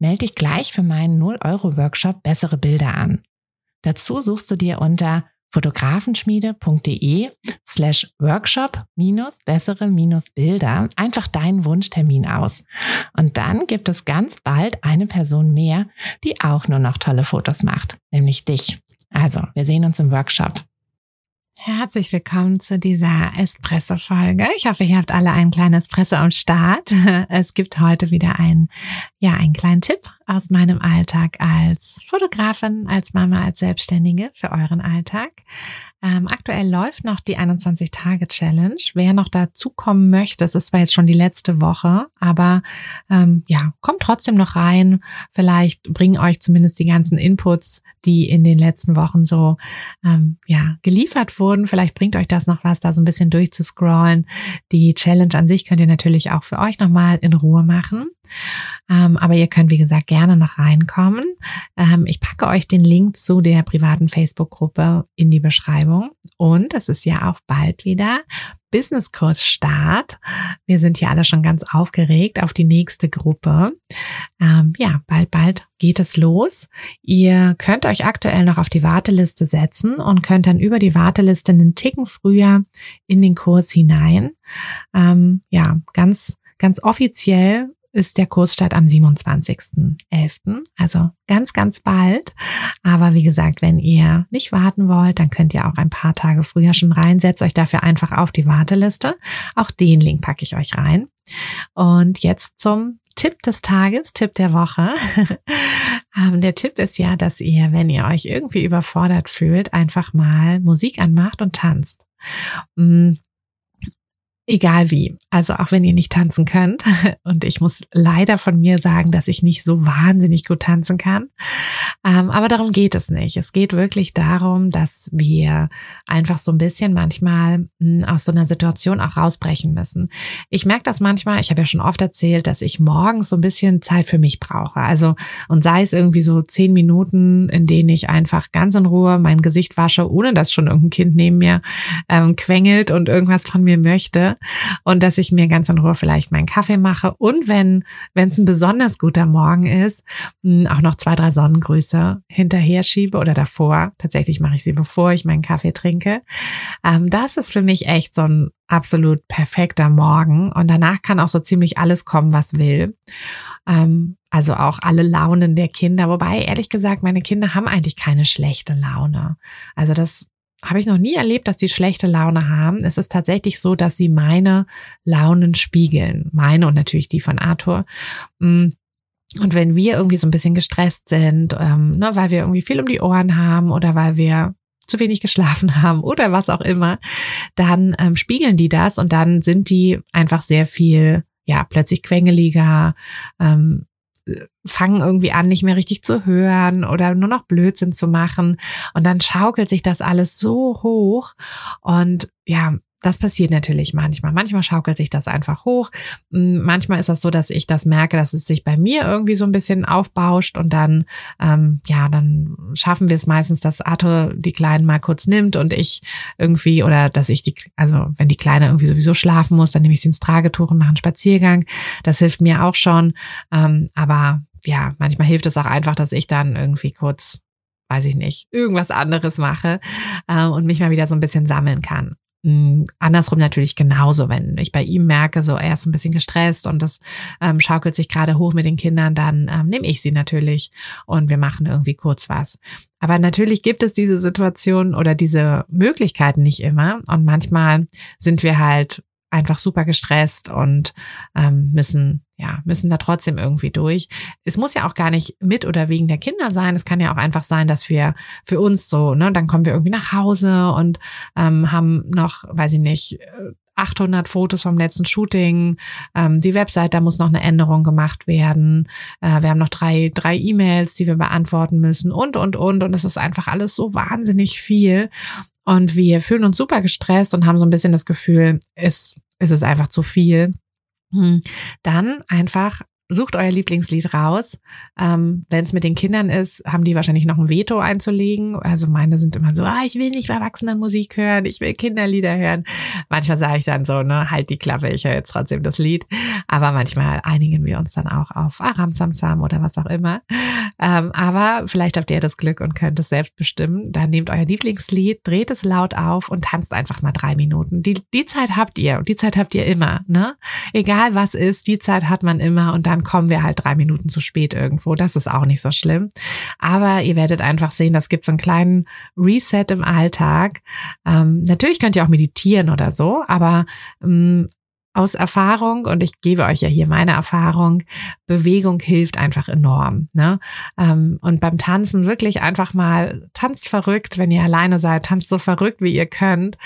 Melde dich gleich für meinen 0-Euro-Workshop Bessere Bilder an. Dazu suchst du dir unter fotografenschmiede.de slash workshop minus bessere minus Bilder einfach deinen Wunschtermin aus. Und dann gibt es ganz bald eine Person mehr, die auch nur noch tolle Fotos macht, nämlich dich. Also, wir sehen uns im Workshop. Herzlich willkommen zu dieser Espresso-Folge. Ich hoffe, ihr habt alle einen kleinen Espresso am Start. Es gibt heute wieder einen, ja, einen kleinen Tipp aus meinem Alltag als Fotografin, als Mama, als Selbstständige für euren Alltag. Ähm, aktuell läuft noch die 21-Tage-Challenge. Wer noch dazukommen möchte, es ist zwar jetzt schon die letzte Woche, aber ähm, ja, kommt trotzdem noch rein. Vielleicht bringen euch zumindest die ganzen Inputs, die in den letzten Wochen so ähm, ja geliefert wurden. Vielleicht bringt euch das noch was, da so ein bisschen durchzuscrollen. Die Challenge an sich könnt ihr natürlich auch für euch nochmal in Ruhe machen. Ähm, aber ihr könnt, wie gesagt, gerne noch reinkommen. Ähm, ich packe euch den Link zu der privaten Facebook-Gruppe in die Beschreibung. Und es ist ja auch bald wieder Business-Kurs Start. Wir sind hier alle schon ganz aufgeregt auf die nächste Gruppe. Ähm, ja, bald, bald geht es los. Ihr könnt euch aktuell noch auf die Warteliste setzen und könnt dann über die Warteliste einen Ticken früher in den Kurs hinein. Ähm, ja, ganz, ganz offiziell ist der Kursstart am 27.11., also ganz, ganz bald. Aber wie gesagt, wenn ihr nicht warten wollt, dann könnt ihr auch ein paar Tage früher schon rein. Setzt euch dafür einfach auf die Warteliste. Auch den Link packe ich euch rein. Und jetzt zum Tipp des Tages, Tipp der Woche. Ähm, der Tipp ist ja, dass ihr, wenn ihr euch irgendwie überfordert fühlt, einfach mal Musik anmacht und tanzt. Mm, Egal wie. Also auch wenn ihr nicht tanzen könnt. Und ich muss leider von mir sagen, dass ich nicht so wahnsinnig gut tanzen kann. Ähm, aber darum geht es nicht. Es geht wirklich darum, dass wir einfach so ein bisschen manchmal hm, aus so einer Situation auch rausbrechen müssen. Ich merke das manchmal, ich habe ja schon oft erzählt, dass ich morgens so ein bisschen Zeit für mich brauche. Also, und sei es irgendwie so zehn Minuten, in denen ich einfach ganz in Ruhe mein Gesicht wasche, ohne dass schon irgendein Kind neben mir ähm, quengelt und irgendwas von mir möchte und dass ich mir ganz in Ruhe vielleicht meinen Kaffee mache und wenn wenn es ein besonders guter Morgen ist, hm, auch noch zwei, drei Sonnengrüße hinterher schiebe oder davor. Tatsächlich mache ich sie, bevor ich meinen Kaffee trinke. Ähm, das ist für mich echt so ein absolut perfekter Morgen und danach kann auch so ziemlich alles kommen, was will. Ähm, also auch alle Launen der Kinder, wobei ehrlich gesagt, meine Kinder haben eigentlich keine schlechte Laune. Also das habe ich noch nie erlebt, dass die schlechte Laune haben. Es ist tatsächlich so, dass sie meine Launen spiegeln. Meine und natürlich die von Arthur. Mm. Und wenn wir irgendwie so ein bisschen gestresst sind, ähm, ne, weil wir irgendwie viel um die Ohren haben oder weil wir zu wenig geschlafen haben oder was auch immer, dann ähm, spiegeln die das und dann sind die einfach sehr viel, ja, plötzlich quengeliger, ähm, fangen irgendwie an, nicht mehr richtig zu hören oder nur noch Blödsinn zu machen. Und dann schaukelt sich das alles so hoch. Und ja, das passiert natürlich manchmal. Manchmal schaukelt sich das einfach hoch. Manchmal ist das so, dass ich das merke, dass es sich bei mir irgendwie so ein bisschen aufbauscht und dann, ähm, ja, dann schaffen wir es meistens, dass Arthur die Kleinen mal kurz nimmt und ich irgendwie, oder dass ich die, also wenn die Kleine irgendwie sowieso schlafen muss, dann nehme ich sie ins Tragetuch und mache einen Spaziergang. Das hilft mir auch schon. Ähm, aber ja, manchmal hilft es auch einfach, dass ich dann irgendwie kurz, weiß ich nicht, irgendwas anderes mache äh, und mich mal wieder so ein bisschen sammeln kann. Mhm, andersrum natürlich genauso, wenn ich bei ihm merke, so er ist ein bisschen gestresst und das ähm, schaukelt sich gerade hoch mit den Kindern, dann ähm, nehme ich sie natürlich und wir machen irgendwie kurz was. Aber natürlich gibt es diese Situation oder diese Möglichkeiten nicht immer und manchmal sind wir halt einfach super gestresst und ähm, müssen ja müssen da trotzdem irgendwie durch. Es muss ja auch gar nicht mit oder wegen der Kinder sein. Es kann ja auch einfach sein, dass wir für uns so ne, dann kommen wir irgendwie nach Hause und ähm, haben noch, weiß ich nicht, 800 Fotos vom letzten Shooting. Ähm, die Website, da muss noch eine Änderung gemacht werden. Äh, wir haben noch drei, drei E-Mails, die wir beantworten müssen und, und, und. Und es ist einfach alles so wahnsinnig viel. Und wir fühlen uns super gestresst und haben so ein bisschen das Gefühl, es, es ist einfach zu viel. Hm. Dann einfach sucht euer Lieblingslied raus. Ähm, Wenn es mit den Kindern ist, haben die wahrscheinlich noch ein Veto einzulegen. Also meine sind immer so, ah, ich will nicht Erwachsenenmusik hören, ich will Kinderlieder hören. Manchmal sage ich dann so, ne, halt die Klappe, ich höre jetzt trotzdem das Lied. Aber manchmal einigen wir uns dann auch auf Aram Samsam oder was auch immer. Ähm, aber vielleicht habt ihr das Glück und könnt es selbst bestimmen. Dann nehmt euer Lieblingslied, dreht es laut auf und tanzt einfach mal drei Minuten. Die, die Zeit habt ihr und die Zeit habt ihr immer, ne? Egal was ist, die Zeit hat man immer und dann dann kommen wir halt drei Minuten zu spät irgendwo. Das ist auch nicht so schlimm. Aber ihr werdet einfach sehen, das gibt so einen kleinen Reset im Alltag. Ähm, natürlich könnt ihr auch meditieren oder so, aber ähm, aus Erfahrung, und ich gebe euch ja hier meine Erfahrung, Bewegung hilft einfach enorm. Ne? Ähm, und beim Tanzen wirklich einfach mal, tanzt verrückt, wenn ihr alleine seid, tanzt so verrückt, wie ihr könnt.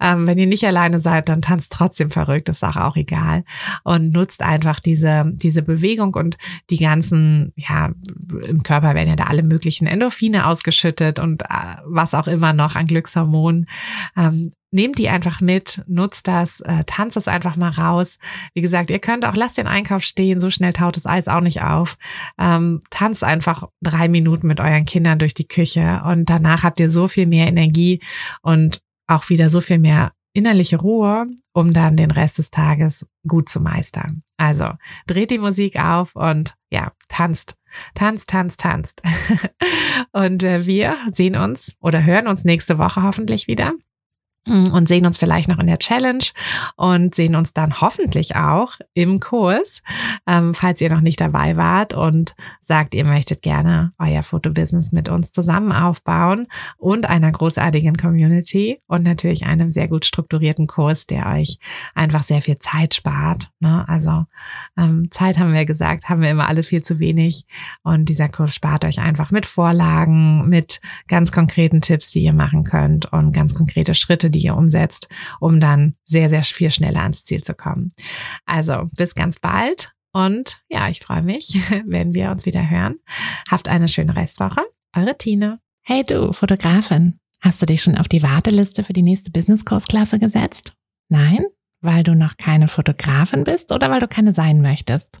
Ähm, wenn ihr nicht alleine seid, dann tanzt trotzdem verrückt, ist auch, auch egal. Und nutzt einfach diese, diese Bewegung und die ganzen, ja, im Körper werden ja da alle möglichen Endorphine ausgeschüttet und äh, was auch immer noch an Glückshormonen. Nehmt die einfach mit, nutzt das, äh, tanzt es einfach mal raus. Wie gesagt, ihr könnt auch, lasst den Einkauf stehen, so schnell taut das Eis auch nicht auf. Ähm, tanzt einfach drei Minuten mit euren Kindern durch die Küche und danach habt ihr so viel mehr Energie und auch wieder so viel mehr innerliche Ruhe, um dann den Rest des Tages gut zu meistern. Also dreht die Musik auf und ja, tanzt, tanzt, tanzt, tanzt. und äh, wir sehen uns oder hören uns nächste Woche hoffentlich wieder und sehen uns vielleicht noch in der Challenge und sehen uns dann hoffentlich auch im Kurs, ähm, falls ihr noch nicht dabei wart und sagt, ihr möchtet gerne euer Fotobusiness mit uns zusammen aufbauen und einer großartigen Community und natürlich einem sehr gut strukturierten Kurs, der euch einfach sehr viel Zeit spart. Ne? Also ähm, Zeit haben wir gesagt, haben wir immer alle viel zu wenig und dieser Kurs spart euch einfach mit Vorlagen, mit ganz konkreten Tipps, die ihr machen könnt und ganz konkrete Schritte, die ihr umsetzt, um dann sehr, sehr viel schneller ans Ziel zu kommen. Also bis ganz bald und ja, ich freue mich, wenn wir uns wieder hören. Habt eine schöne Restwoche. Eure Tine. Hey du, Fotografin. Hast du dich schon auf die Warteliste für die nächste Business-Kursklasse gesetzt? Nein? Weil du noch keine Fotografin bist oder weil du keine sein möchtest?